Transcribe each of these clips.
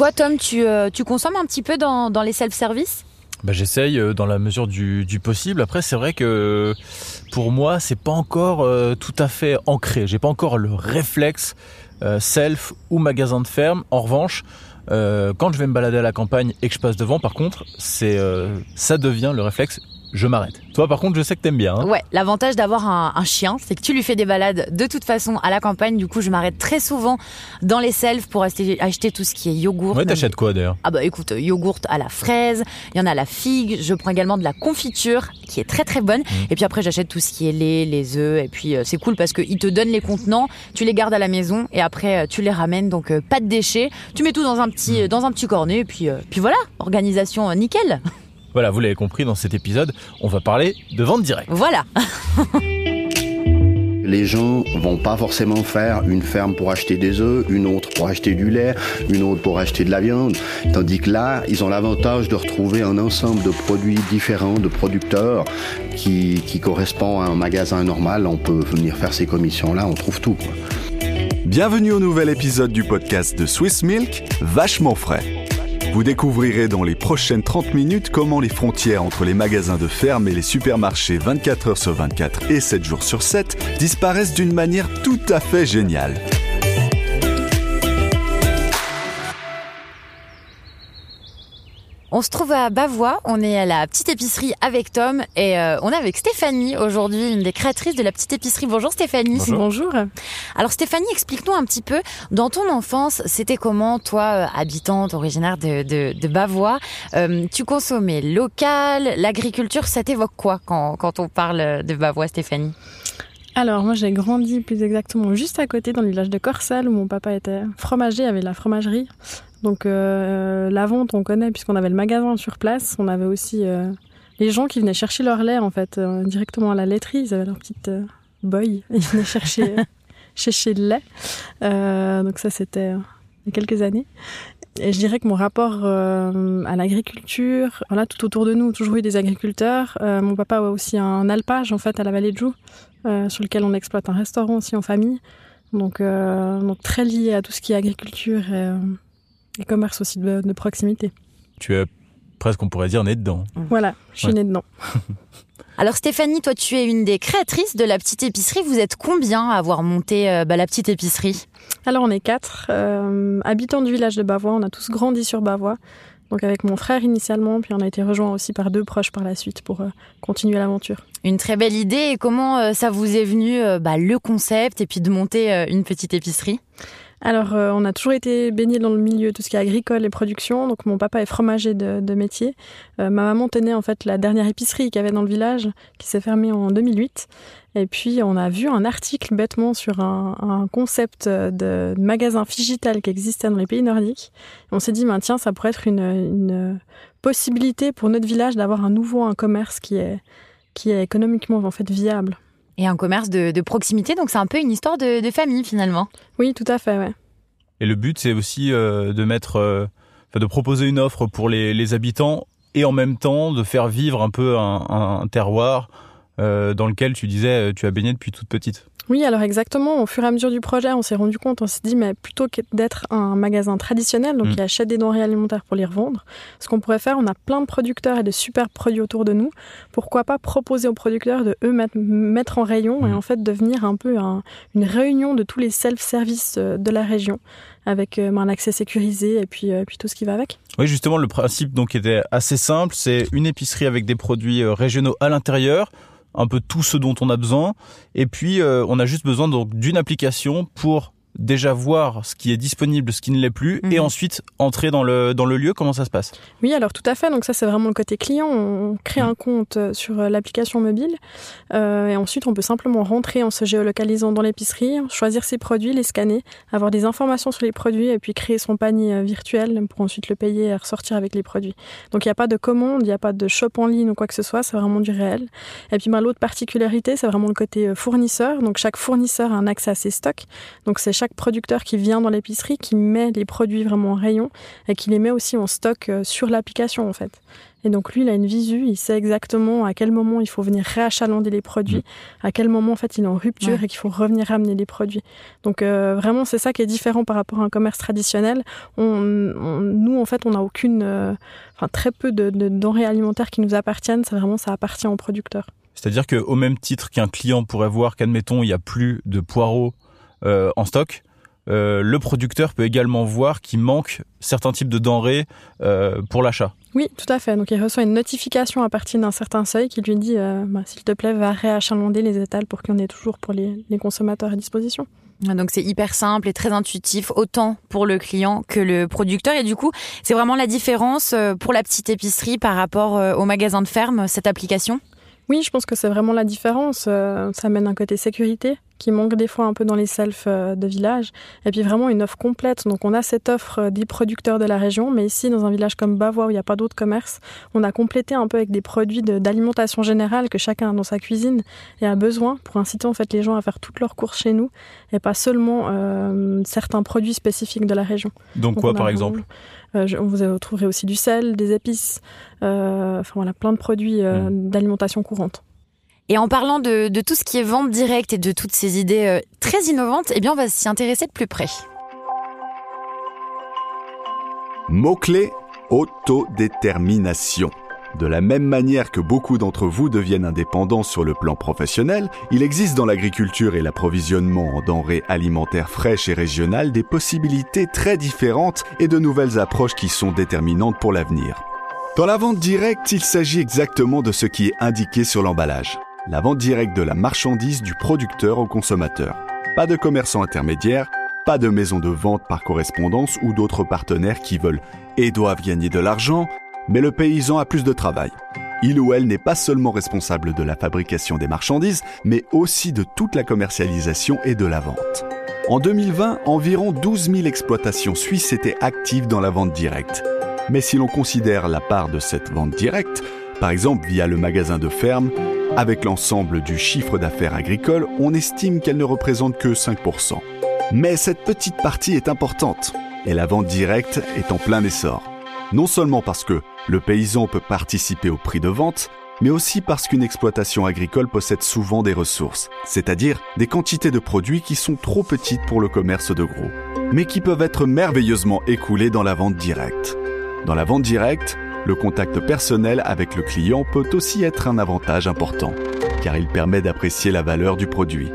Toi, Tom, tu, tu consommes un petit peu dans, les self-service? Bah, J'essaye dans la mesure du, possible. Après, c'est vrai que pour moi, c'est pas encore tout à fait ancré. J'ai pas encore le réflexe self ou magasin de ferme. En revanche, quand je vais me balader à la campagne et que je passe devant, par contre, ça devient le réflexe je m'arrête. Toi, par contre, je sais que t'aimes bien. Hein. ouais, l'avantage d'avoir un, chien, c'est que tu lui fais des balades de toute façon à la campagne. Du coup, je m'arrête très souvent dans les selfs pour acheter, acheter tout ce qui est yogourt. Ouais, t'achètes quoi d'ailleurs? Ah bah écoute, yogourt à la fraise, il y en a à la figue. Je prends également de la confiture qui est très très bonne. Mmh. Et puis après, j'achète tout ce qui est lait, les œufs. Et puis euh, c'est cool parce qu'ils te donnent les contenants, tu les gardes à la maison et après euh, tu les ramènes. Donc euh, pas de déchets. Tu mets tout dans un petit, mmh. dans un petit cornet et puis, puis voilà, organisation nickel. Voilà, vous l'avez compris, dans cet épisode, on va parler de vente directe. Voilà. Les gens vont pas forcément faire une ferme pour acheter des œufs, une autre pour acheter du lait, une autre pour acheter de la viande. Tandis que là, ils ont l'avantage de retrouver un ensemble de produits différents, de producteurs, qui, qui correspond à un magasin normal. On peut venir faire ces commissions-là, on trouve tout. Bienvenue au nouvel épisode du podcast de Swiss Milk, vachement frais. Vous découvrirez dans les prochaines 30 minutes comment les frontières entre les magasins de ferme et les supermarchés 24 heures sur 24 et 7 jours sur 7 disparaissent d'une manière tout à fait géniale. On se trouve à Bavois, on est à la petite épicerie avec Tom et euh, on est avec Stéphanie aujourd'hui, une des créatrices de la petite épicerie. Bonjour Stéphanie. Bonjour. Alors Stéphanie, explique-nous un petit peu, dans ton enfance, c'était comment toi, euh, habitante, originaire de, de, de Bavois, euh, tu consommais local, l'agriculture, ça t'évoque quoi quand, quand on parle de Bavois Stéphanie? Alors moi j'ai grandi plus exactement juste à côté dans le village de Corsal où mon papa était fromager, avait la fromagerie. Donc euh, la vente, on connaît puisqu'on avait le magasin sur place. On avait aussi euh, les gens qui venaient chercher leur lait en fait euh, directement à la laiterie. Ils avaient leur petite boy. Ils venaient chercher chercher le lait. donc ça c'était il y a quelques années. Et je dirais que mon rapport à l'agriculture, voilà, tout autour de nous, toujours eu des agriculteurs. mon papa a aussi un alpage en fait à la vallée de Joux, sur lequel on exploite un restaurant aussi en famille. Donc, donc très lié à tout ce qui est agriculture et, et commerce aussi de, proximité. Tu es presque, on pourrait dire, né dedans. Voilà, je suis née dedans. Alors Stéphanie, toi tu es une des créatrices de la petite épicerie. Vous êtes combien à avoir monté euh, bah, la petite épicerie? Alors on est quatre, euh, habitants du village de Bavois. On a tous grandi sur Bavois. Donc avec mon frère initialement, puis on a été rejoint aussi par deux proches par la suite pour euh, continuer l'aventure. Une très belle idée. Et comment ça vous est venu bah, le concept et puis de monter une petite épicerie? Alors, euh, on a toujours été baigné dans le milieu, tout ce qui est agricole et production. Donc, mon papa est fromager de, métier. Euh, ma maman tenait en fait la dernière épicerie qu'il y avait dans le village, qui s'est fermée en 2008. Et puis, on a vu un article bêtement sur un, concept de magasin digital qui existait dans les pays nordiques. on s'est dit, ben, tiens, ça pourrait être une, possibilité pour notre village d'avoir un nouveau un commerce qui est, qui est économiquement en fait viable et un commerce de, proximité. Donc c'est un peu une histoire de, famille finalement. Oui, tout à fait. Ouais. Et le but, c'est aussi euh, de mettre, euh, de proposer une offre pour les, habitants et en même temps de faire vivre un peu un, terroir euh, dans lequel tu disais tu as baigné depuis toute petite. Oui, alors exactement. Au fur et à mesure du projet, on s'est rendu compte, on s'est dit, mais plutôt que d'être un magasin traditionnel, donc mm. qui achète des denrées alimentaires pour les revendre, ce qu'on pourrait faire, on a plein de producteurs et de super produits autour de nous. Pourquoi pas proposer aux producteurs de eux mettre, en rayon et mm. en fait devenir un peu une réunion de tous les self-service euh, de la région avec euh, un accès sécurisé et puis, euh, puis tout ce qui va avec. Oui, justement, le principe donc était assez simple. C'est une épicerie avec des produits régionaux à l'intérieur un peu tout ce dont on a besoin. Et puis, euh, on a juste besoin donc d'une application pour déjà voir ce qui est disponible, ce qui ne l'est plus, et mhm. ensuite entrer dans le, dans le lieu Comment ça se passe? Oui, alors tout à fait. Donc ça, c'est vraiment le côté client. On crée un compte euh, sur euh, l'application mobile, euh, et ensuite on peut simplement rentrer en se géolocalisant dans l'épicerie, choisir ses produits, les scanner, avoir des informations sur les produits, et puis créer son panier virtuel pour ensuite le payer et ressortir avec les produits. Donc il n'y a pas de commande, il n'y a pas de shop en ligne ou quoi que ce soit, c'est vraiment du réel. Et puis ben, l'autre particularité, c'est vraiment le côté fournisseur. Donc chaque fournisseur a un accès à ses stocks. Donc c'est chaque producteur qui vient dans l'épicerie qui met les produits vraiment en rayon et qui les met aussi en stock euh, sur l'application en fait. Et donc lui, il a une visu, il sait exactement à quel moment il faut venir réachalander les produits, mm. à quel moment en fait il est en rupture et qu'il faut revenir ramener les produits. Donc euh, vraiment, c'est ça qui est différent par rapport à un commerce traditionnel. On, nous, en fait, on n'a aucune, euh, enfin très peu de, de denrées alimentaires qui nous appartiennent. C'est vraiment ça appartient aux producteurs. C'est-à-dire qu'au même titre qu'un client pourrait voir qu'admettons il n'y a plus de poireaux en stock, euh, le producteur peut également voir qu'il manque certains types de denrées euh, pour l'achat. Oui, tout à fait. Donc il reçoit une notification à partir d'un certain seuil qui lui dit bah, s'il te plaît, va réachalander les étals pour qu'il y en ait toujours pour les, les consommateurs à disposition. Donc c'est hyper simple et très intuitif, autant pour le client que le producteur. Et du coup, c'est vraiment la différence pour la petite épicerie par rapport au magasin de ferme, cette application? Oui, je pense que c'est vraiment la différence. Euh, ça mène un côté sécurité qui manque des fois un peu dans les selfs euh, de village. Et puis vraiment une offre complète. Donc on a cette offre euh, des producteurs de la région, mais ici dans un village comme Bavois où il n'y a pas d'autres commerces, on a complété un peu avec des produits d'alimentation générale que chacun a dans sa cuisine et a besoin pour inciter en fait les gens à faire toutes leurs courses chez nous et pas seulement certains produits spécifiques de la région. Donc, quoi par exemple? Euh, on vous retrouverez aussi du sel, des épices, euh, enfin voilà, plein de produits euh, mm. d'alimentation courante. Et en parlant de, tout ce qui est vente directe et de toutes ces idées très innovantes, eh bien on va s'y intéresser de plus près. Mot-clé autodétermination. De la même manière que beaucoup d'entre vous deviennent indépendants sur le plan professionnel, il existe dans l'agriculture et l'approvisionnement en denrées alimentaires fraîches et régionales des possibilités très différentes et de nouvelles approches qui sont déterminantes pour l'avenir. Dans la vente directe, il s'agit exactement de ce qui est indiqué sur l'emballage. La vente directe de la marchandise du producteur au consommateur. Pas de commerçants intermédiaires, pas de maisons de vente par correspondance ou d'autres partenaires qui veulent et doivent gagner de l'argent, mais le paysan a plus de travail. Il ou elle n'est pas seulement responsable de la fabrication des marchandises, mais aussi de toute la commercialisation et de la vente. En 2020, environ 12 000 exploitations suisses étaient actives dans la vente directe. Mais si l'on considère la part de cette vente directe, par exemple via le magasin de ferme, avec l'ensemble du chiffre d'affaires agricole, on estime qu'elle ne représente que 5%. Mais cette petite partie est importante, et la vente directe est en plein essor. Non seulement parce que le paysan peut participer au prix de vente, mais aussi parce qu'une exploitation agricole possède souvent des ressources, c'est-à-dire des quantités de produits qui sont trop petites pour le commerce de gros, mais qui peuvent être merveilleusement écoulées dans la vente directe. Dans la vente directe, le contact personnel avec le client peut aussi être un avantage important, car il permet d'apprécier la valeur du produit.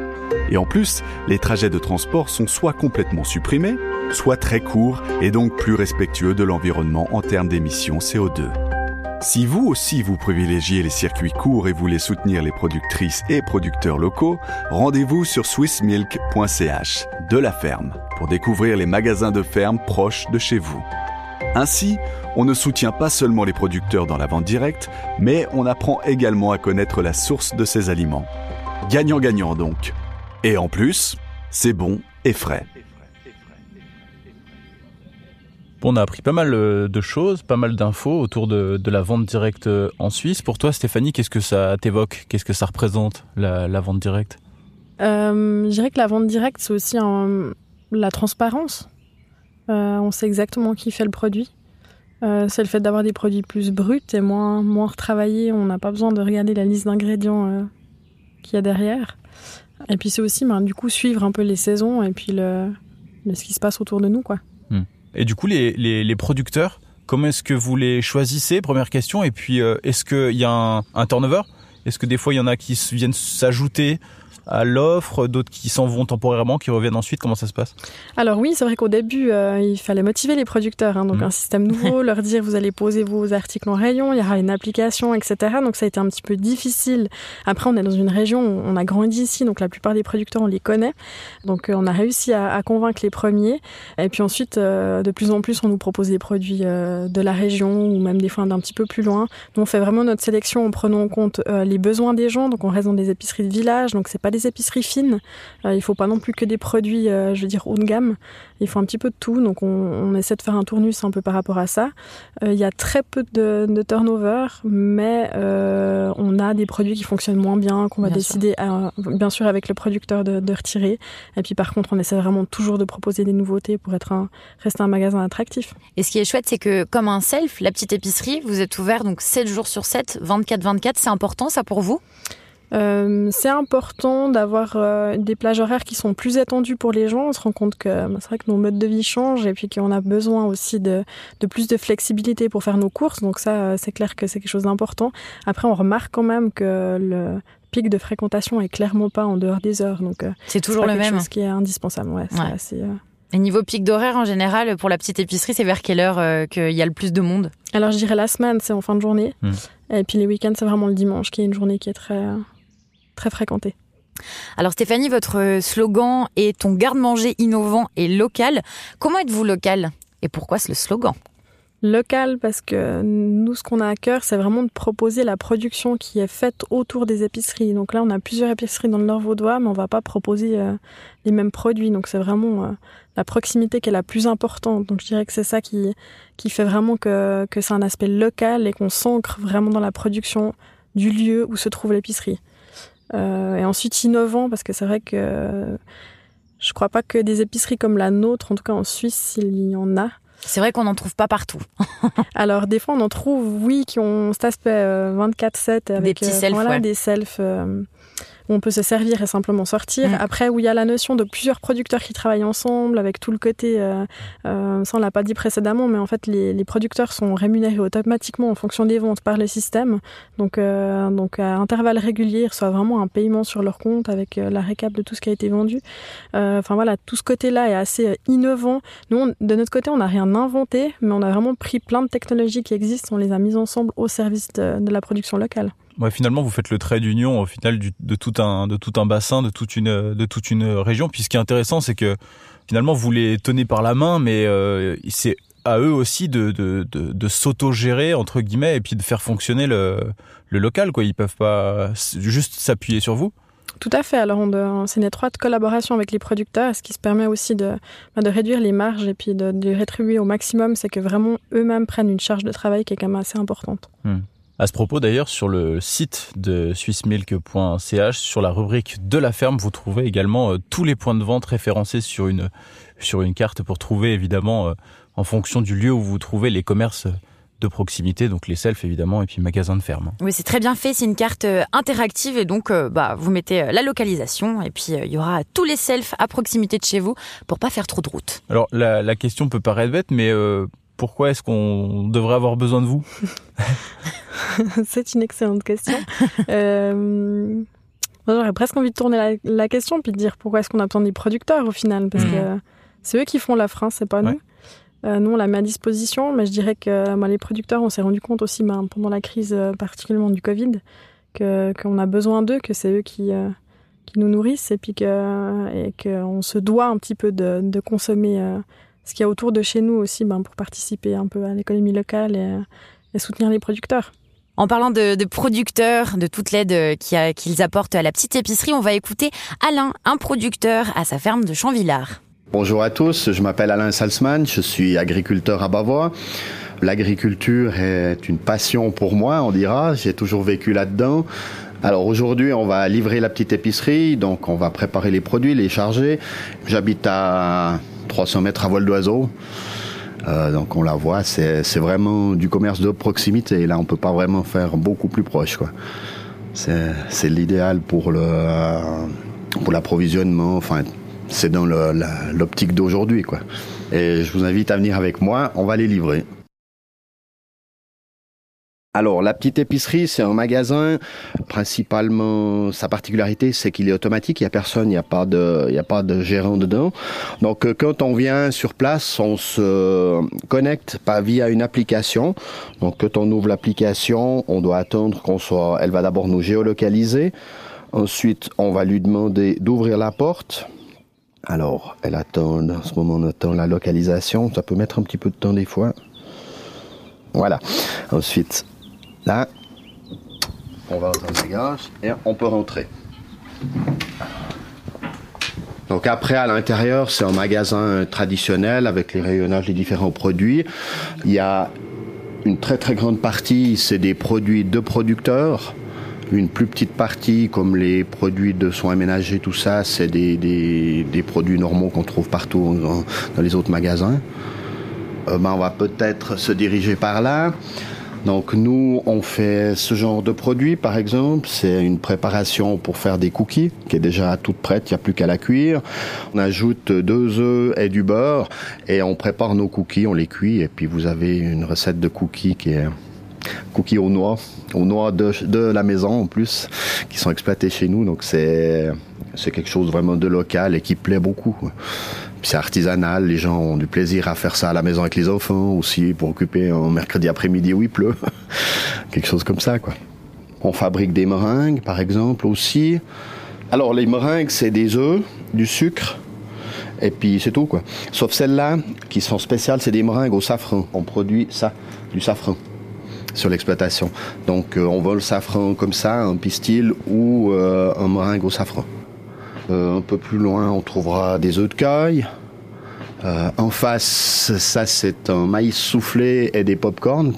Et en plus, les trajets de transport sont soit complètement supprimés, soit très courts et donc plus respectueux de l'environnement en termes d'émissions CO2. Si vous aussi vous privilégiez les circuits courts et voulez soutenir les productrices et producteurs locaux, rendez-vous sur swissmilk.ch de la ferme pour découvrir les magasins de ferme proches de chez vous. Ainsi, on ne soutient pas seulement les producteurs dans la vente directe, mais on apprend également à connaître la source de ces aliments. Gagnant-gagnant donc. Et en plus, c'est bon et frais. On a appris pas mal euh, de choses, pas mal d'infos autour de, la vente directe euh, en Suisse. Pour toi, Stéphanie, qu'est-ce que ça t'évoque? Qu'est-ce que ça représente, la, vente directe? Euh, Je dirais que la vente directe, c'est aussi la transparence. on sait exactement qui fait le produit. c'est le fait d'avoir des produits plus bruts et moins, moins retravaillés. On n'a pas besoin de regarder la liste d'ingrédients qu'il y a derrière. Et puis c'est aussi, ben, du coup, suivre un peu les saisons et puis le, ce qui se passe autour de nous, quoi. Et du coup, les, producteurs, comment est-ce que vous les choisissez? Première question. Et puis, euh, est-ce qu'il y a un turnover? Est-ce que des fois, il y en a qui viennent s'ajouter à l'offre, d'autres qui s'en vont temporairement, qui reviennent ensuite Comment ça se passe? Alors oui, c'est vrai qu'au début, euh, il fallait motiver les producteurs, hein, donc mmh. un système nouveau, leur dire vous allez poser vos articles en rayon, il y aura une application, etc. Donc ça a été un petit peu difficile. Après, on est dans une région, on a grandi ici, donc la plupart des producteurs, on les connaît. Donc euh, on a réussi à, convaincre les premiers. Et puis ensuite, euh, de plus en plus, on nous propose des produits de la région ou même des fois d'un petit peu plus loin. Nous, on fait vraiment notre sélection en prenant en compte les besoins des gens. Donc on reste dans des épiceries de village, donc c'est pas des épiceries fines. Euh, il faut pas non plus que des produits, je veux dire, haut de gamme. Il faut un petit peu de tout. Donc, on, on essaie de faire un tournus un peu par rapport à ça. il y a très peu de, de turnover, mais on a des produits qui fonctionnent moins bien, qu'on va décider, à, bien sûr, avec le producteur de, de, retirer. Et puis, par contre, on essaie vraiment toujours de proposer des nouveautés pour être un, rester un magasin attractif. Et ce qui est chouette, c'est que comme un self, la petite épicerie, vous êtes ouvert donc 7 jours sur 7, 24-24. C'est important ça pour vous? Euh, c'est important d'avoir euh, des plages horaires qui sont plus étendues pour les gens. On se rend compte que bah, c'est vrai que nos modes de vie changent et puis qu'on a besoin aussi de, de, plus de flexibilité pour faire nos courses. Donc ça, euh, c'est clair que c'est quelque chose d'important. Après, on remarque quand même que le pic de fréquentation est clairement pas en dehors des heures. Donc c'est toujours le même. Ce qui est indispensable. Ouais, ouais. Assez, et niveau pic d'horaire en général, pour la petite épicerie, c'est vers quelle heure euh, qu'il y a le plus de monde? Alors je dirais la semaine, c'est en fin de journée. Hmm. Et puis les week-ends, c'est vraiment le dimanche qui est une journée qui est très, très fréquentée. Alors Stéphanie, votre slogan est ton garde-manger innovant et local. Comment êtes-vous local Et pourquoi ce slogan? Local parce que nous, ce qu'on a à cœur, c'est vraiment de proposer la production qui est faite autour des épiceries. Donc là, on a plusieurs épiceries dans le Nord vaudois, mais on va pas proposer euh, les mêmes produits. Donc c'est vraiment euh, la proximité qui est la plus importante. Donc je dirais que c'est ça qui, qui fait vraiment que, que c'est un aspect local et qu'on s'ancre vraiment dans la production du lieu où se trouve l'épicerie. Euh, et ensuite innovant parce que c'est vrai que je crois pas que des épiceries comme la nôtre, en tout cas en Suisse, il y en a. C'est vrai qu'on n'en trouve pas partout. Alors des fois on en trouve, oui, qui ont cet aspect 24/7 avec des petits euh, selfs, voilà, des selfs euh, on peut se servir et simplement sortir. Mm. Après, où il y a la notion de plusieurs producteurs qui travaillent ensemble, avec tout le côté, euh, euh, ça on l'a pas dit précédemment, mais en fait les, les, producteurs sont rémunérés automatiquement en fonction des ventes par le système. Donc, euh, donc à intervalles réguliers, ils reçoivent vraiment un paiement sur leur compte avec euh, la récap de tout ce qui a été vendu. Euh, enfin voilà, tout ce côté-là est assez innovant. Nous, de notre côté, on n'a rien inventé, mais on a vraiment pris plein de technologies qui existent, on les a mises ensemble au service de, de la production locale ouais, finalement, vous faites le trait d'union au final du, de tout un de tout un bassin, de toute une de toute une région. Puis ce qui est intéressant, c'est que finalement vous les tenez par la main, mais euh, c'est à eux aussi de de, de, de s'auto-gérer entre guillemets et puis de faire fonctionner le le local. Quoi, ils peuvent pas juste s'appuyer sur vous. Tout à fait. Alors, c'est une étroite collaboration avec les producteurs, ce qui se permet aussi de, de réduire les marges et puis de, de rétribuer au maximum. C'est que vraiment eux-mêmes prennent une charge de travail qui est quand même assez importante. Hmm. À ce propos d'ailleurs, sur le site de swissmilk.ch, sur la rubrique de la ferme, vous trouvez également euh, tous les points de vente référencés sur une, sur une carte pour trouver évidemment euh, en fonction du lieu où vous trouvez les commerces de proximité, donc les selfs évidemment, et puis magasins de ferme. Oui, c'est très bien fait, c'est une carte euh, interactive et donc bah, vous mettez la localisation et puis il y aura tous les selfs à proximité de chez vous pour pas faire trop de route. Alors la, la question peut paraître bête, mais pourquoi est-ce qu'on devrait avoir besoin de vous C'est une excellente question. euh, J'aurais presque envie de tourner la, question puis de dire pourquoi est-ce qu'on a besoin des producteurs au final parce mmh. que c'est eux qui font la France, c'est pas nous. Euh, nous on la met à disposition, mais je dirais que bah, les producteurs, on s'est rendu compte aussi bah, pendant la crise euh, particulièrement du Covid que qu'on a besoin d'eux, que c'est eux qui euh, qui nous nourrissent et puis que qu'on se doit un petit peu de, de consommer euh, ce qu'il y a autour de chez nous aussi ben, pour participer un peu à l'économie locale et, et, soutenir les producteurs. En parlant de, de producteurs, de toute l'aide qu'ils apportent à la petite épicerie, on va écouter Alain, un producteur à sa ferme de Champvillard. Bonjour à tous, je m'appelle Alain Salzman, je suis agriculteur à Bavois. L'agriculture est une passion pour moi, on dira, j'ai toujours vécu là-dedans. Alors aujourd'hui, on va livrer la petite épicerie, donc on va préparer les produits, les charger. J'habite à 300 mètres à vol d'oiseau. Euh, donc on la voit, c'est vraiment du commerce de proximité. Là, on peut pas vraiment faire beaucoup plus proche. C'est l'idéal pour le pour l'approvisionnement. Enfin, c'est dans l'optique d'aujourd'hui. Et je vous invite à venir avec moi. On va les livrer. Alors, la petite épicerie, c'est un magasin. Principalement, sa particularité, c'est qu'il est automatique. Il n'y a personne, il n'y a pas de, y a pas de gérant dedans. Donc, euh, quand on vient sur place, on se connecte pas via une application. Donc, quand on ouvre l'application, on doit attendre qu'on soit, elle va d'abord nous géolocaliser. Ensuite, on va lui demander d'ouvrir la porte. Alors, elle attend, en ce moment, on attend la localisation. Ça peut mettre un petit peu de temps des fois. Voilà. Ensuite, Là, on va entendre les gaz et on peut rentrer. Donc après, à l'intérieur, c'est un magasin traditionnel avec les rayonnages des différents produits. Il y a une très très grande partie, c'est des produits de producteurs. Une plus petite partie, comme les produits de soins ménagers, tout ça, c'est des, produits normaux qu'on trouve partout dans, dans, les autres magasins. Euh, ben, on va peut-être se diriger par là. Donc nous, on fait ce genre de produit, par exemple. C'est une préparation pour faire des cookies, qui est déjà toute prête, il n'y a plus qu'à la cuire. On ajoute deux œufs et du beurre, et on prépare nos cookies, on les cuit, et puis vous avez une recette de cookies qui est cookies aux noix, aux noix de, de, la maison en plus, qui sont exploités chez nous. Donc c'est quelque chose vraiment de local et qui plaît beaucoup. C'est artisanal, les gens ont du plaisir à faire ça à la maison avec les enfants aussi pour occuper un mercredi après-midi où il pleut. quelque chose comme ça quoi. On fabrique des meringues par exemple aussi. Alors les meringues c'est des œufs, du sucre, et puis c'est tout quoi. Sauf celles-là qui sont spéciales, c'est des meringues au safran. On produit ça, du safran sur l'exploitation. Donc euh, on vole le safran comme ça, un pistil ou euh, un meringue au safran. Euh, un peu plus loin, on trouvera des œufs de caille. Euh, en face, ça c'est un maïs soufflé et des pop-corn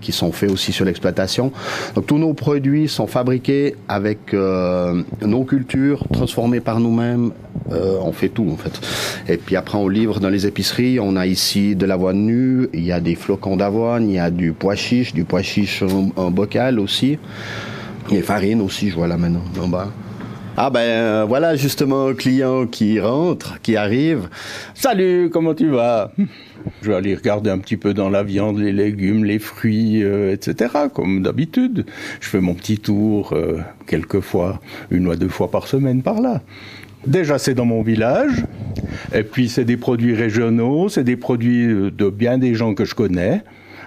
qui sont faits aussi sur l'exploitation. Donc tous nos produits sont fabriqués avec euh, nos cultures, transformés par nous-mêmes. On fait tout en fait. Et puis après on livre dans les épiceries. On a ici de l'avoine nue, il y a des flocons d'avoine, il y a du pois chiche, du pois chiche en, bocal aussi. Et farine aussi, je vois là maintenant en bas. Ah ben euh, voilà justement un client qui rentre, qui arrive. Salut, comment tu vas? Je vais aller regarder un petit peu dans la viande, les légumes, les fruits, euh, etc. Comme d'habitude. Je fais mon petit tour euh, quelquefois, une ou deux fois par semaine par là. Déjà, c'est dans mon village. Et puis, c'est des produits régionaux, c'est des produits de bien des gens que je connais.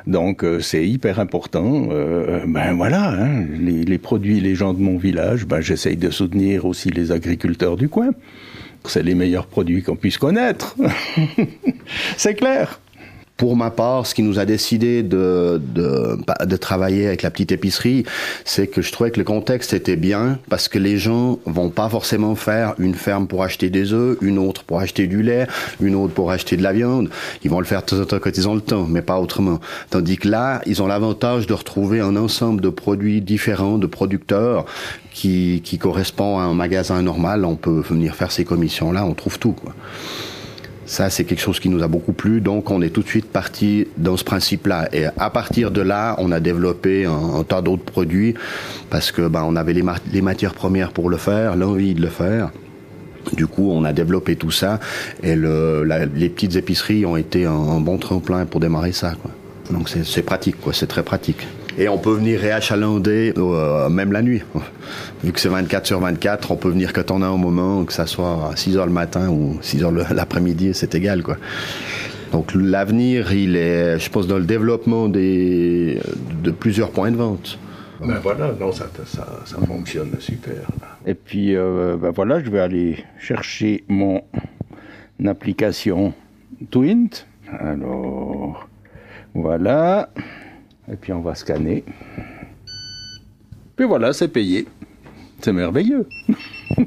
Donc euh, c'est hyper important. Euh, ben voilà, hein, les, les, produits, les gens de mon village, ben j'essaye de soutenir aussi les agriculteurs du coin. C'est les meilleurs produits qu'on puisse connaître. c'est clair. Pour ma part, ce qui nous a décidé de, de, de travailler avec la petite épicerie, c'est que je trouvais que le contexte était bien parce que les gens vont pas forcément faire une ferme pour acheter des œufs, une autre pour acheter du lait, une autre pour acheter de la viande. Ils vont le faire tout autant quand ils ont le temps, mais pas autrement. Tandis que là, ils ont l'avantage de retrouver un ensemble de produits différents, de producteurs qui, qui correspond à un magasin normal. On peut venir faire ces commissions-là, on trouve tout. Quoi. Ça, c'est quelque chose qui nous a beaucoup plu, donc on est tout de suite parti dans ce principe-là. Et à partir de là, on a développé un, tas d'autres produits parce que ben, on avait les, ma les matières premières pour le faire, l'envie de le faire. Du coup, on a développé tout ça et les petites épiceries ont été un, bon tremplin pour démarrer ça. Donc c'est pratique, quoi. C'est très pratique. Et on peut venir réachalander euh, même la nuit. Vu que c'est 24 sur 24, on peut venir quand on a un moment, que ça soit à 6 heures le matin ou 6 heures l'après-midi, c'est égal, quoi. Donc l'avenir, il est, je pense, dans le développement des, de plusieurs points de vente. Ben voilà, non, ça, ça, ça fonctionne super. Et puis, euh, ben voilà, je vais aller chercher mon application Twint. Alors, voilà. Et puis on va scanner. Puis voilà, c'est payé. C'est merveilleux.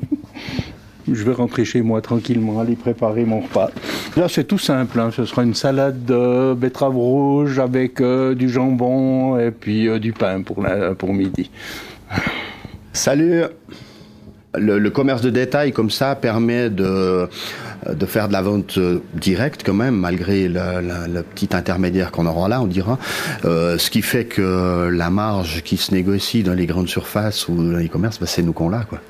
Je vais rentrer chez moi tranquillement, aller préparer mon repas. Là, c'est tout simple. Hein. Ce sera une salade de betterave rouge avec euh, du jambon et puis euh, du pain pour, pour midi. Salut le, le, commerce de détail comme ça permet de, de faire de la vente directe quand même, malgré le, petit intermédiaire qu'on aura là, on dira. Euh, ce qui fait que la marge qui se négocie dans les grandes surfaces ou dans les commerces, bah, c'est nous qu'on l'a. quoi.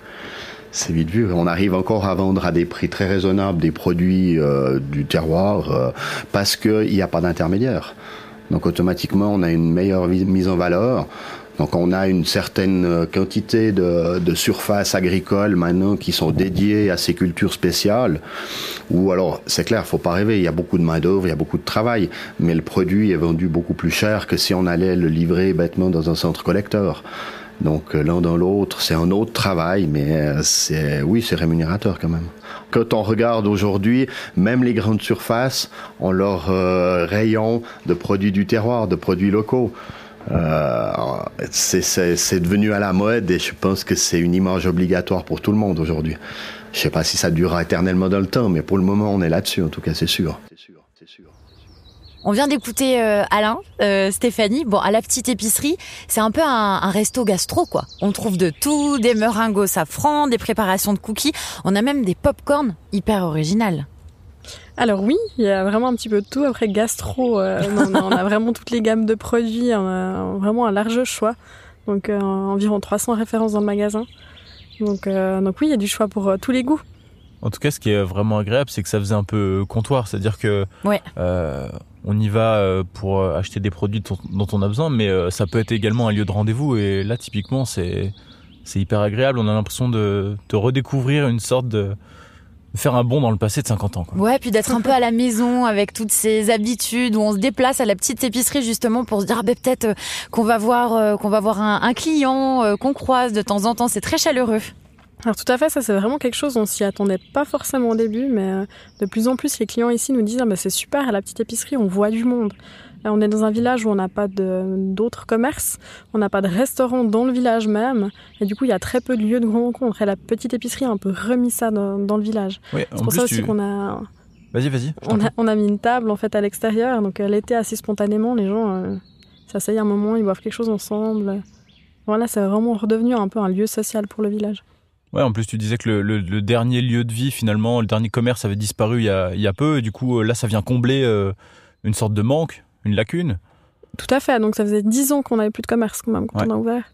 C'est vite vu. On arrive encore à vendre à des prix très raisonnables des produits euh, du terroir euh, parce qu'il n'y a pas d'intermédiaire. Donc automatiquement, on a une meilleure mise en valeur. Donc on a une certaine quantité de, de surfaces agricoles maintenant qui sont dédiées à ces cultures spéciales. Ou alors, c'est clair, faut pas rêver, il y a beaucoup de main d'œuvre, il y a beaucoup de travail, mais le produit est vendu beaucoup plus cher que si on allait le livrer bêtement dans un centre collecteur. Donc l'un dans l'autre, c'est un autre travail, mais c'est oui, c'est rémunérateur quand même. Quand on regarde aujourd'hui, même les grandes surfaces ont leur euh, rayon de produits du terroir, de produits locaux. Euh, c'est devenu à la mode et je pense que c'est une image obligatoire pour tout le monde aujourd'hui. Je sais pas si ça durera éternellement dans le temps, mais pour le moment, on est là-dessus, en tout cas, c'est sûr. On vient d'écouter euh, Alain, euh, Stéphanie. Bon, à la petite épicerie, c'est un peu un, un, resto gastro, quoi. On trouve de tout, des meringues au safran, des préparations de cookies. On a même des pop-corn hyper originales. Alors oui, il y a vraiment un petit peu de tout. Après gastro, euh, on, a, on, a, vraiment toutes les gammes de produits, on a vraiment un large choix. Donc euh, environ 300 références dans le magasin. Donc, euh, donc oui, il y a du choix pour tous les goûts. En tout cas, ce qui est vraiment agréable, c'est que ça faisait un peu comptoir, c'est-à-dire que ouais. euh, on y va pour acheter des produits dont on a besoin, mais ça peut être également un lieu de rendez-vous. Et là, typiquement, c'est c'est hyper agréable. On a l'impression de, de redécouvrir une sorte de faire un bond dans le passé de 50 ans. Quoi. Ouais, puis d'être un peu à la maison avec toutes ces habitudes où on se déplace à la petite épicerie justement pour se dire ah ben peut-être euh, qu'on va voir euh, qu'on va voir un, un client euh, qu'on croise de temps en temps. C'est très chaleureux. Alors tout à fait, ça c'est vraiment quelque chose, on s'y attendait pas forcément au début, mais de plus en plus les clients ici nous disent ah ben c'est super à la petite épicerie, on voit du monde. On est dans un village où on n'a pas d'autres commerces, on n'a pas de restaurant dans le village même, et du coup il y a très peu de lieux de rencontre. Et la petite épicerie a un peu remis ça dans, dans le village. Oui, c'est pour ça aussi tu... qu'on a. Vas-y, vas-y. On a, on a, mis une table en fait à l'extérieur, donc l'été assez spontanément, les gens euh, s'asseyent un moment, ils boivent quelque chose ensemble. Voilà, c'est vraiment redevenu un peu un lieu social pour le village. Ouais, en plus tu disais que le, le, le, dernier lieu de vie finalement, le dernier commerce avait disparu il y a, il y a peu, et du coup là ça vient combler euh, une sorte de manque une lacune? Tout à fait. Donc ça faisait 10 ans qu'on n'avait plus de commerce quand même quand ouais. on a ouvert.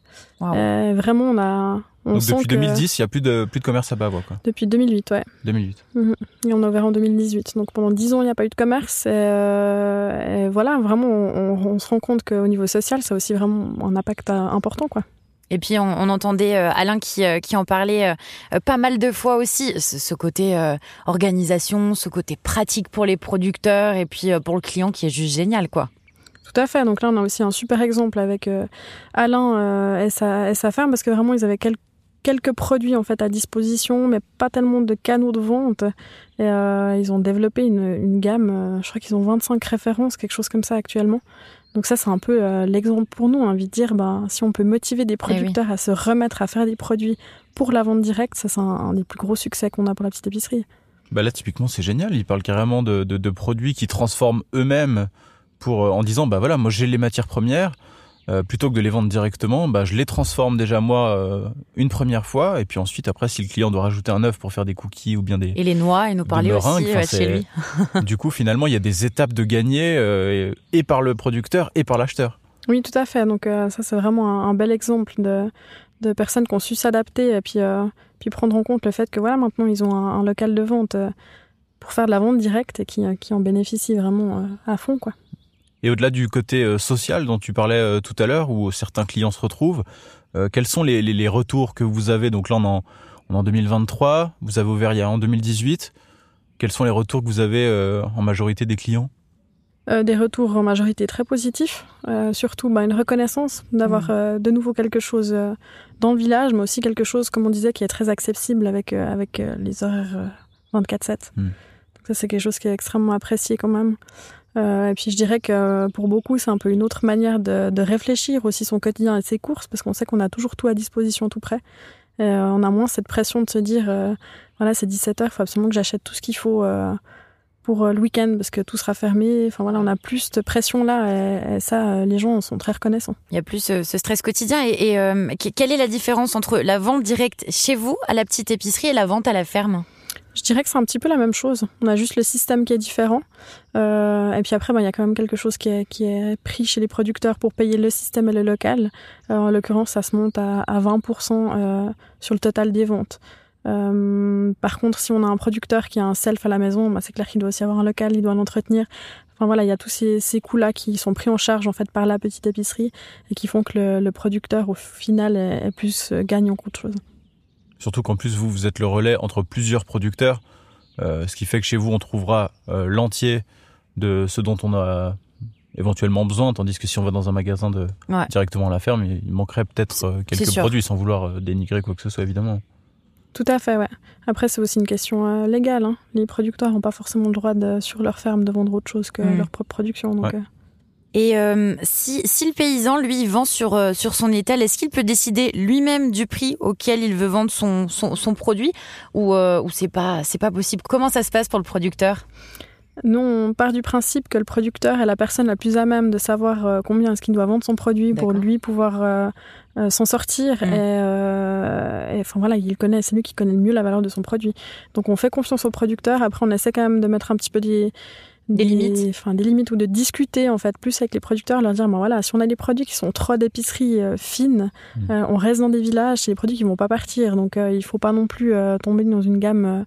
Wow. Euh, vraiment, on a. On Donc sent depuis que... 2010, il n'y a plus de, plus de commerce à Bavois. Quoi. Depuis 2008, ouais. 2008. Mmh. Et on a ouvert en 2018. Donc pendant 10 ans, il n'y a pas eu de commerce. Et, euh, et voilà, vraiment, on, on, se rend compte qu'au niveau social, ça a aussi vraiment un impact important, quoi. Et puis on, entendait euh, Alain qui, euh, qui en parlait euh, pas mal de fois aussi, ce, côté organisation, ce côté pratique pour les producteurs et puis pour le client qui est juste génial, quoi. Tout à fait. Donc là, on a aussi un super exemple avec Alain et, sa, ferme parce que vraiment, ils avaient quel, quelques produits en fait à disposition, mais pas tellement de canaux de vente. Ils ont développé une, gamme. je crois qu'ils ont 25 références, quelque chose comme ça actuellement. Donc ça, c'est un peu euh, l'exemple pour nous, envie de dire, ben, si on peut motiver des producteurs à se remettre à faire des produits pour la vente directe, ça c'est un, un des plus gros succès qu'on a pour la petite épicerie. Bah là, typiquement, c'est génial. Ils parlent carrément de, de, de produits qui transforment eux-mêmes pour, euh, en disant, bah voilà, moi j'ai les matières premières, euh, plutôt que de les vendre directement, bah je les transforme déjà moi euh, une première fois, et puis ensuite, après, si le client doit rajouter un œuf pour faire des cookies ou bien des. Et les noix, il nous parlait aussi enfin, euh, chez lui. du coup, finalement, il y a des étapes de gagner, euh, et par le producteur et par l'acheteur. Oui, tout à fait. Donc euh, ça, c'est vraiment un, un, bel exemple de, de personnes qui ont su s'adapter et puis, euh, puis prendre en compte le fait que voilà, maintenant, ils ont un, un local de vente euh, pour faire de la vente directe et qui, qui en bénéficient vraiment à fond, quoi. Et au-delà du côté euh, social dont tu parlais euh, tout à l'heure, où certains clients se retrouvent, euh, quels sont les, les, les, retours que vous avez? Donc là, on est en, on est en 2023, vous avez ouvert il y a en 2018. Quels sont les retours que vous avez en majorité des clients? Euh, des retours en majorité très positifs, euh, surtout bah, une reconnaissance d'avoir mmh. de nouveau quelque chose dans le village, mais aussi quelque chose, comme on disait, qui est très accessible avec, avec les horaires 24-7. Mmh. Ça, c'est quelque chose qui est extrêmement apprécié quand même. Euh, et puis je dirais que pour beaucoup, c'est un peu une autre manière de, de, réfléchir aussi son quotidien et ses courses, parce qu'on sait qu'on a toujours tout à disposition tout près. Euh, on a moins cette pression de se dire, euh, voilà, c'est 17 heures, il faut absolument que j'achète tout ce qu'il faut euh, pour le week-end, parce que tout sera fermé. Enfin voilà, on a plus de pression là, et, ça, les gens sont très reconnaissants. Il y a plus ce stress quotidien. Et, et euh, quelle est la différence entre la vente directe chez vous, à la petite épicerie, et la vente à la ferme? Je dirais que c'est un petit peu la même chose. On a juste le système qui est différent. Euh, et puis après, il ben, y a quand même quelque chose qui est, qui est pris chez les producteurs pour payer le système et le local. Euh, en l'occurrence, ça se monte à, à 20% euh, sur le total des ventes. Euh, par contre, si on a un producteur qui a un self à la maison, ben, c'est clair qu'il doit aussi avoir un local, il doit l'entretenir. Enfin voilà, il y a tous ces, ces coûts-là qui sont pris en charge en fait par la petite épicerie et qui font que le, le producteur au final est, est plus gagnant qu'autre chose. Surtout qu'en plus, vous, vous êtes le relais entre plusieurs producteurs, euh, ce qui fait que chez vous, on trouvera euh, l'entier de ce dont on a éventuellement besoin, tandis que si on va dans un magasin de ouais. directement à la ferme, il manquerait peut-être euh, quelques produits, sans vouloir dénigrer quoi que ce soit, évidemment. Tout à fait, ouais. Après, c'est aussi une question euh, légale. Hein. Les producteurs n'ont pas forcément le droit, de, sur leur ferme, de vendre autre chose que mmh. leur propre production. Donc, ouais. Et euh, si, si le paysan, lui, vend sur, euh, sur son étal, est-ce qu'il peut décider lui-même du prix auquel il veut vendre son, son, son produit ou, euh, ou c'est pas, c'est pas possible? Comment ça se passe pour le producteur? Nous, on part du principe que le producteur est la personne la plus à même de savoir euh, combien est-ce qu'il doit vendre son produit pour lui pouvoir euh, euh, s'en sortir. Mm. Et, euh, et, enfin voilà, il connaît, c'est lui qui connaît le mieux la valeur de son produit. Donc on fait confiance au producteur. Après, on essaie quand même de mettre un petit peu des Des limites. enfin des limites ou de discuter en fait plus avec les producteurs, leur dire ben voilà, si on a des produits qui sont trop d'épicerie euh, fine, Mm. euh, on reste dans des villages, c'est des produits qui vont pas partir. Donc euh, il faut pas non plus euh, tomber dans une gamme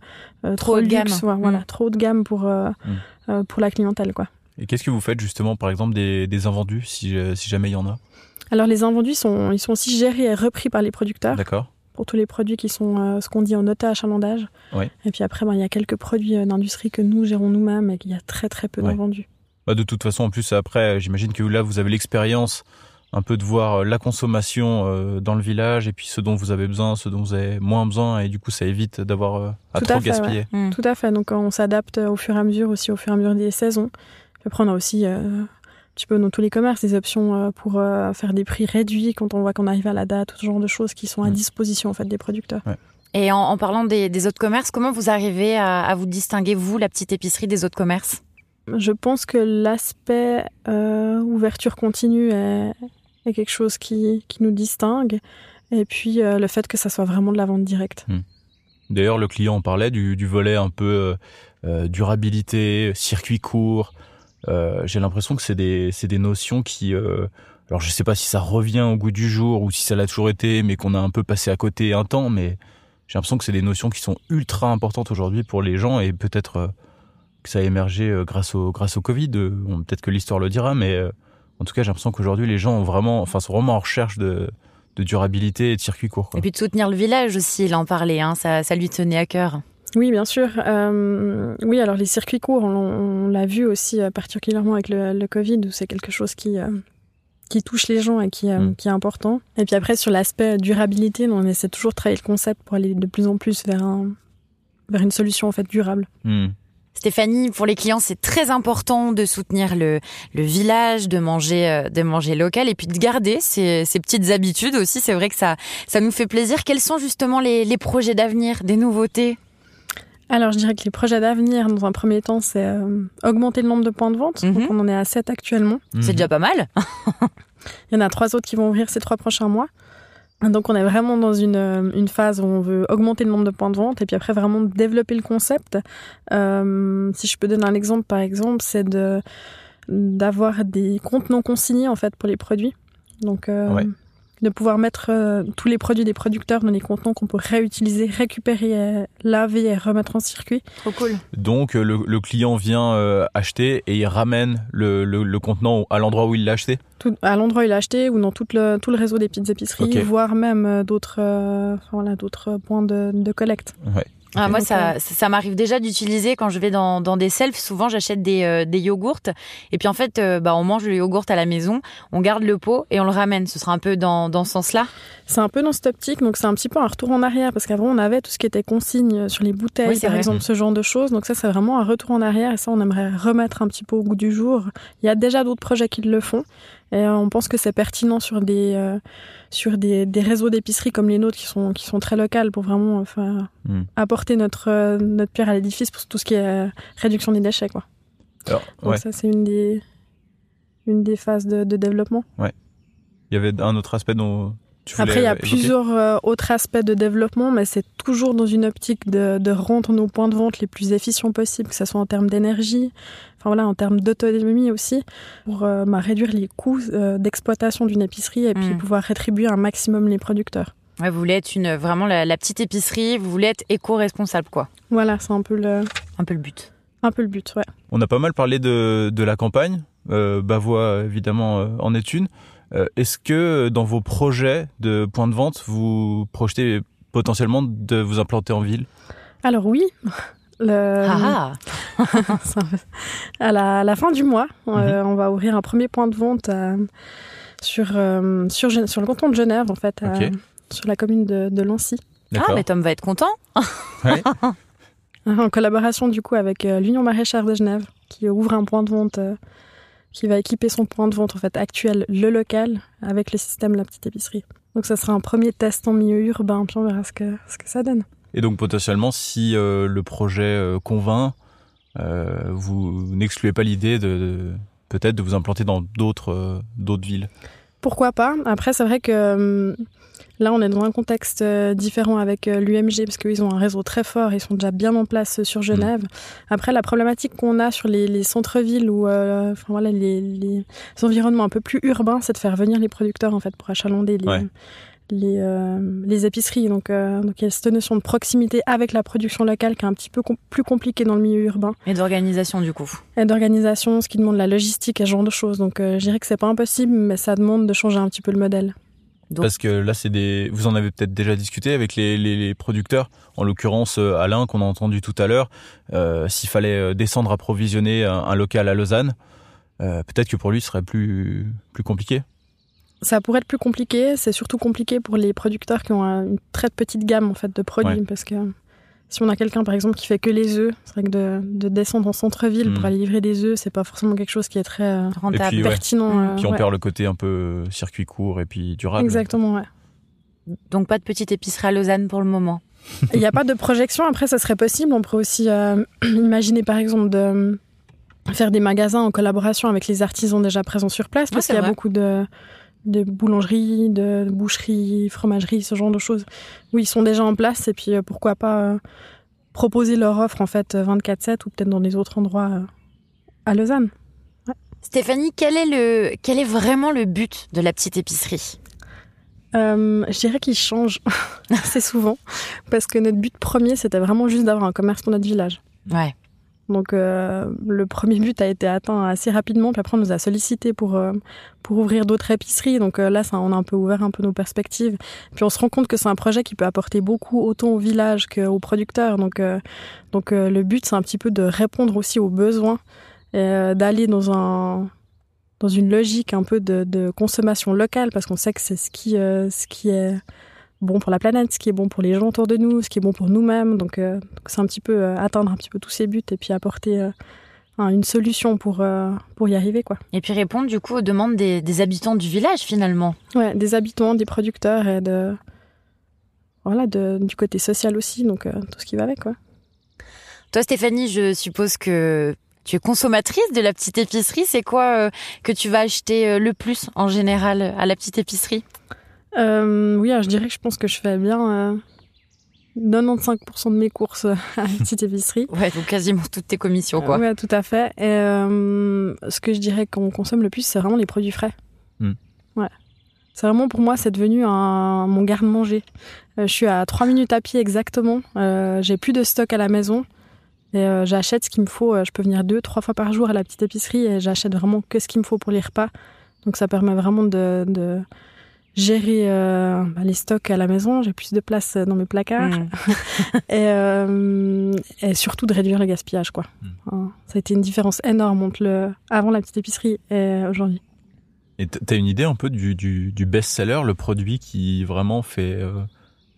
Trop de gamme. voilà, Mm. trop de gamme pour euh, Mm. euh, pour la clientèle quoi. Et qu'est-ce que vous faites justement, par exemple, des, des invendus, si, si jamais il y en a? Alors les invendus sont ils sont aussi gérés et repris par les producteurs D'accord. Pour tous les produits qui sont euh, ce qu'on dit en nota achalandage. Ouais. Et puis après ben, il y a quelques produits euh, d'industrie que nous gérons nous-mêmes et qu'il y a très très peu Ouais. d'invendus. Bah, de toute façon, en plus, après, j'imagine que là, vous avez l'expérience un peu de voir euh, la consommation euh, dans le village et puis ce dont vous avez besoin, ce dont vous avez moins besoin et du coup, ça évite d'avoir euh, à Tout trop à fait, gaspiller. Mm. Tout à fait. Donc on s'adapte au fur et à mesure aussi au fur et à mesure des saisons. Après on a aussi euh, petit peu dans tous les commerces des options euh, pour euh, faire des prix réduits quand on voit qu'on arrive à la date, tout ce genre de choses qui sont à disposition en fait des producteurs. Et en, en parlant des, des autres commerces, comment vous arrivez à, à vous distinguer, vous, la petite épicerie, des autres commerces? Je pense que l'aspect euh, ouverture continue est, est quelque chose qui, qui nous distingue. Et puis euh, le fait que ça soit vraiment de la vente directe. D'ailleurs, le client en parlait du, du volet un peu euh, durabilité, circuit court. Euh, J'ai l'impression que c'est des, des notions qui... euh, alors, je sais pas si ça revient au goût du jour ou si ça l'a toujours été, mais qu'on a un peu passé à côté un temps, mais j'ai l'impression que c'est des notions qui sont ultra importantes aujourd'hui pour les gens et peut-être euh, que ça a émergé grâce au, grâce au Covid. Peut-être que l'histoire le dira, mais en tout cas, j'ai l'impression qu'aujourd'hui, les gens ont vraiment, enfin, sont vraiment en recherche de, de durabilité et de circuit court. Et puis de soutenir le village aussi, il en parlait, hein, ça, ça lui tenait à cœur. Oui, bien sûr. Euh, oui, alors les circuits courts, on, on l'a vu aussi euh, particulièrement avec le, le Covid, où c'est quelque chose qui, euh, qui touche les gens et qui, euh, Mm. qui est important. Et puis après, sur l'aspect durabilité, on essaie toujours de travailler le concept pour aller de plus en plus vers, un, vers une solution en fait durable. Hmm. Stéphanie, pour les clients, c'est très important de soutenir le, le village, de manger, de manger local et puis de garder ces, ces petites habitudes aussi. C'est vrai que ça, ça nous fait plaisir. Quels sont justement les, les projets d'avenir, des nouveautés? Alors, je dirais que les projets d'avenir, dans un premier temps, c'est euh, augmenter le nombre de points de vente. Mhm. Donc, on en est à 7 actuellement. C'est Mhm. déjà pas mal. Il y en a trois autres qui vont ouvrir ces trois prochains mois. Donc on est vraiment dans une, euh, une phase où on veut augmenter le nombre de points de vente et puis après vraiment développer le concept. Euh, si je peux donner un exemple par exemple, c'est de d'avoir des comptes non consignés en fait pour les produits. Donc euh, Ouais. De pouvoir mettre euh, tous les produits des producteurs dans des contenants qu'on peut réutiliser, récupérer, euh, laver et remettre en circuit. Trop cool. Donc euh, le, le client vient euh, acheter et il ramène le, le, le contenant à l'endroit où il l'a acheté. Tout, à l'endroit où il a acheté ou dans tout le, tout le réseau des petites épiceries, voire même euh, d'autres euh, enfin, voilà, d'autres points de, de collecte. Ouais. Ah, moi, ça, ça m'arrive déjà d'utiliser quand je vais dans, dans des selfs. Souvent, j'achète des, euh, des yogourts. Et puis, en fait, euh, bah, on mange le yogourt à la maison, on garde le pot et on le ramène. Ce sera un peu dans, dans ce sens-là. C'est un peu dans cette optique, donc c'est un petit peu un retour en arrière, parce qu'avant on avait tout ce qui était consigne sur les bouteilles, Oui, par vrai. exemple, ce genre de choses. Donc ça, c'est vraiment un retour en arrière, et ça, on aimerait remettre un petit peu au goût du jour. Il y a déjà d'autres projets qui le font, et euh, on pense que c'est pertinent sur des euh, sur des, des réseaux d'épiceries comme les nôtres qui sont qui sont très locales pour vraiment enfin, Hmm. apporter notre euh, notre pierre à l'édifice pour tout ce qui est euh, réduction des déchets, quoi. Alors, Donc ouais. ça, c'est une des une des phases de, de développement. Il y avait un autre aspect dont Après, il y a évoquer plusieurs euh, autres aspects de développement, mais c'est toujours dans une optique de, de rendre nos points de vente les plus efficients possibles, que ce soit en termes d'énergie, enfin voilà, en termes d'autonomie aussi, pour euh, bah, réduire les coûts euh, d'exploitation d'une épicerie et puis Mm. pouvoir rétribuer un maximum les producteurs. Ouais, vous voulez être une, vraiment la, la petite épicerie, vous voulez être éco-responsable, quoi. Voilà, c'est un peu le, Un peu le but. un peu le but, ouais. On a pas mal parlé de, de la campagne. Euh, Bavois, évidemment, euh, en est une. Euh, Est-ce que dans vos projets de points de vente, vous projetez potentiellement de vous implanter en ville? Alors oui, le, Ah, va. à, la, à la fin du mois, euh, Mhm. on va ouvrir un premier point de vente euh, sur, euh, sur, le canton de Genève, en fait, à- sur la commune de, de Lancy. ah, mais Tom va être content. Ouais. en collaboration du coup avec euh, l'Union maraîchère de Genève, qui ouvre un point de vente euh, qui va équiper son point de vente en fait actuel, le local, avec le système La Petite Épicerie. Donc ça sera un premier test en milieu urbain, puis on verra ce que, ce que ça donne. Et donc potentiellement, si euh, le projet euh, convainc, euh, vous n'excluez pas l'idée de, de peut-être de vous implanter dans d'autres d'autres villes? Pourquoi pas? Après, c'est vrai que hum, là, on est dans un contexte euh, différent avec euh, l'UMG parce qu'ils ont un réseau très fort, ils sont déjà bien en place euh, sur Genève. Après, la problématique qu'on a sur les, les centres-villes ou euh, enfin, voilà, les, les environnements un peu plus urbains, c'est de faire venir les producteurs en fait pour achalander les, Ouais. les, euh, les épiceries. Donc, euh, donc il y a cette notion de proximité avec la production locale qui est un petit peu com- plus compliquée dans le milieu urbain Et d'organisation du coup. et d'organisation, ce qui demande la logistique et ce genre de choses. Donc, je dirais que c'est pas impossible, mais ça demande de changer un petit peu le modèle. Donc- Parce que là, c'est des. Vous en avez peut-être déjà discuté avec les, les, les producteurs. En l'occurrence, euh, Alain qu'on a entendu tout à l'heure. euh, S'il fallait euh, descendre approvisionner un, un local à Lausanne, euh, peut-être que pour lui, ce serait plus plus compliqué. Ça pourrait être plus compliqué. C'est surtout compliqué pour les producteurs qui ont un- une très petite gamme en fait de produits, Ouais. parce que si on a quelqu'un par exemple qui fait que les œufs, c'est vrai que de, de descendre en centre-ville pour aller livrer des œufs, c'est pas forcément quelque chose qui est très euh, Rentable. puis, ouais. pertinent. Mm. euh, Puis on ouais. perd le côté un peu euh, circuit court et puis durable. Exactement, ouais. Donc pas de petite épicerie à Lausanne pour le moment. Il n'y a pas de projection. Après, ça serait possible. On pourrait aussi euh, imaginer, par exemple, de faire des magasins en collaboration avec les artisans déjà présents sur place, parce qu'il y a vrai. beaucoup de, de boulangeries, de boucheries, fromageries, ce genre de choses. où ils sont déjà en place. Et puis, euh, pourquoi pas euh, proposer leur offre, en fait, 24-7 ou peut-être dans des autres endroits euh, à Lausanne. Stéphanie, quel est le quel est vraiment le but de la petite épicerie? Je dirais qu'il change assez souvent, parce que notre but premier, c'était vraiment juste d'avoir un commerce pour notre village. Ouais. Donc euh, le premier but a été atteint assez rapidement, puis après on nous a sollicité pour euh, pour ouvrir d'autres épiceries. Donc euh, là, ça, on a un peu ouvert un peu nos perspectives. Puis on se rend compte que c'est un projet qui peut apporter beaucoup autant au village qu'aux producteurs. Donc euh, donc euh, le but c'est un petit peu de répondre aussi aux besoins, et, euh, d'aller dans un dans une logique un peu de, de consommation locale parce qu'on sait que c'est ce qui ce qui est bon pour la planète, ce qui est bon pour les gens autour de nous, ce qui est bon pour nous-mêmes. Donc, euh, c'est un petit peu euh, atteindre un petit peu tous ces buts et puis apporter euh, un- une solution pour pour y arriver quoi. Et puis répondre du coup aux demandes des, des habitants du village finalement. Ouais, des habitants, des producteurs et de voilà de, du côté social aussi, donc tout ce qui va avec quoi. Toi Stéphanie, je suppose que tu es consommatrice de la petite épicerie. C'est quoi que tu vas acheter le plus en général à la petite épicerie? Euh, oui, je dirais que je pense que je fais bien euh, 95% de mes courses à la petite épicerie. Ouais, donc quasiment toutes tes commissions quoi. Ouais, tout à fait. Et euh, ce que je dirais qu'on consomme le plus, c'est vraiment les produits frais. Hmm. Ouais. C'est vraiment pour moi, c'est devenu un, mon garde-manger. Euh, je suis à 3 minutes à pied exactement. Euh, J'ai plus de stock à la maison. Et euh, j'achète ce qu'il me faut. Euh, Je peux venir deux, trois fois par jour à la petite épicerie et j'achète vraiment que ce qu'il me faut pour les repas. Donc ça permet vraiment de, de gérer euh, bah, les stocks à la maison. J'ai plus de place dans mes placards Mm. et, euh, et surtout de réduire le gaspillage quoi. Mm. Hein, Ça a été une différence énorme entre le avant la petite épicerie et aujourd'hui. Et t'as une idée un peu du, du, du best-seller, le produit qui vraiment fait, euh,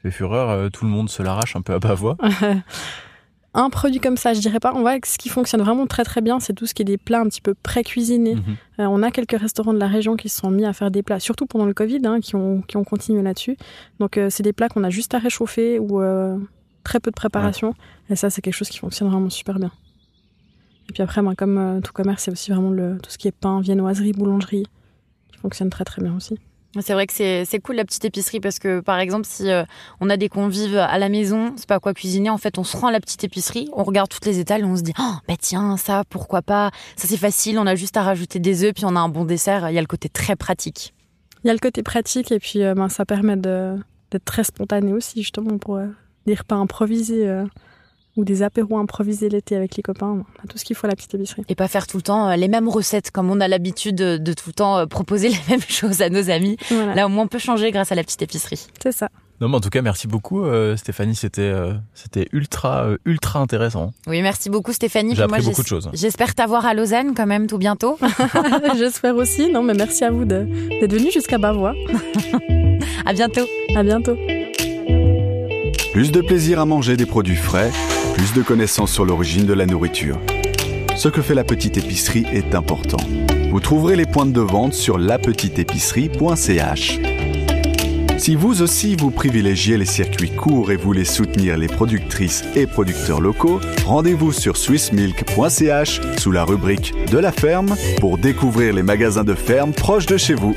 fait fureur, euh, tout le monde se l'arrache un peu à bas voix? un produit comme ça, je dirais pas. On voit que ce qui fonctionne vraiment très très bien, c'est tout ce qui est des plats un petit peu pré-cuisinés. Mhm. Euh, on a quelques restaurants de la région qui se sont mis à faire des plats, surtout pendant le Covid, hein, qui, ont, qui ont continué là-dessus. Donc euh, c'est des plats qu'on a juste à réchauffer ou euh, très peu de préparation. Et ça, c'est quelque chose qui fonctionne vraiment super bien. Et puis après, ben, comme tout commerce, c'est aussi vraiment le, tout ce qui est pain, viennoiserie, boulangerie, qui fonctionne très très bien aussi. C'est vrai que c'est cool la petite épicerie parce que par exemple si euh, on a des convives à la maison, c'est pas quoi cuisiner, en fait on se rend à la petite épicerie, on regarde toutes les étals on se dit oh bah tiens ça pourquoi pas, ça c'est facile, on a juste à rajouter des œufs puis on a un bon dessert, il y a le côté très pratique. Il y a le côté pratique et puis euh, ben, ça permet d'être très spontané aussi, justement, pour euh, des repas improvisés euh, ou des apéros improvisés l'été avec les copains. On a tout ce qu'il faut à la petite épicerie. Et pas faire tout le temps euh, les mêmes recettes comme on a l'habitude de, de tout le temps euh, proposer les mêmes choses à nos amis. Voilà, Là au moins on peut changer grâce à la petite épicerie. c'est ça. Non, mais en tout cas, merci beaucoup, euh, Stéphanie. C'était euh, c'était ultra euh, ultra intéressant. Oui merci beaucoup Stéphanie. J'ai Puis moi, appris beaucoup de choses. J'espère t'avoir à Lausanne quand même tout bientôt. J'espère aussi. Non, mais merci à vous de- d'être venu jusqu'à Bavois. à bientôt. À bientôt. Plus de plaisir à manger des produits frais, plus de connaissances sur l'origine de la nourriture. ce que fait la petite épicerie est important. Vous trouverez les points de vente sur lapetiteépicerie.ch. Si vous aussi vous privilégiez les circuits courts et voulez soutenir les productrices et producteurs locaux, rendez-vous sur swissmilk.ch sous la rubrique de la ferme pour découvrir les magasins de ferme proches de chez vous.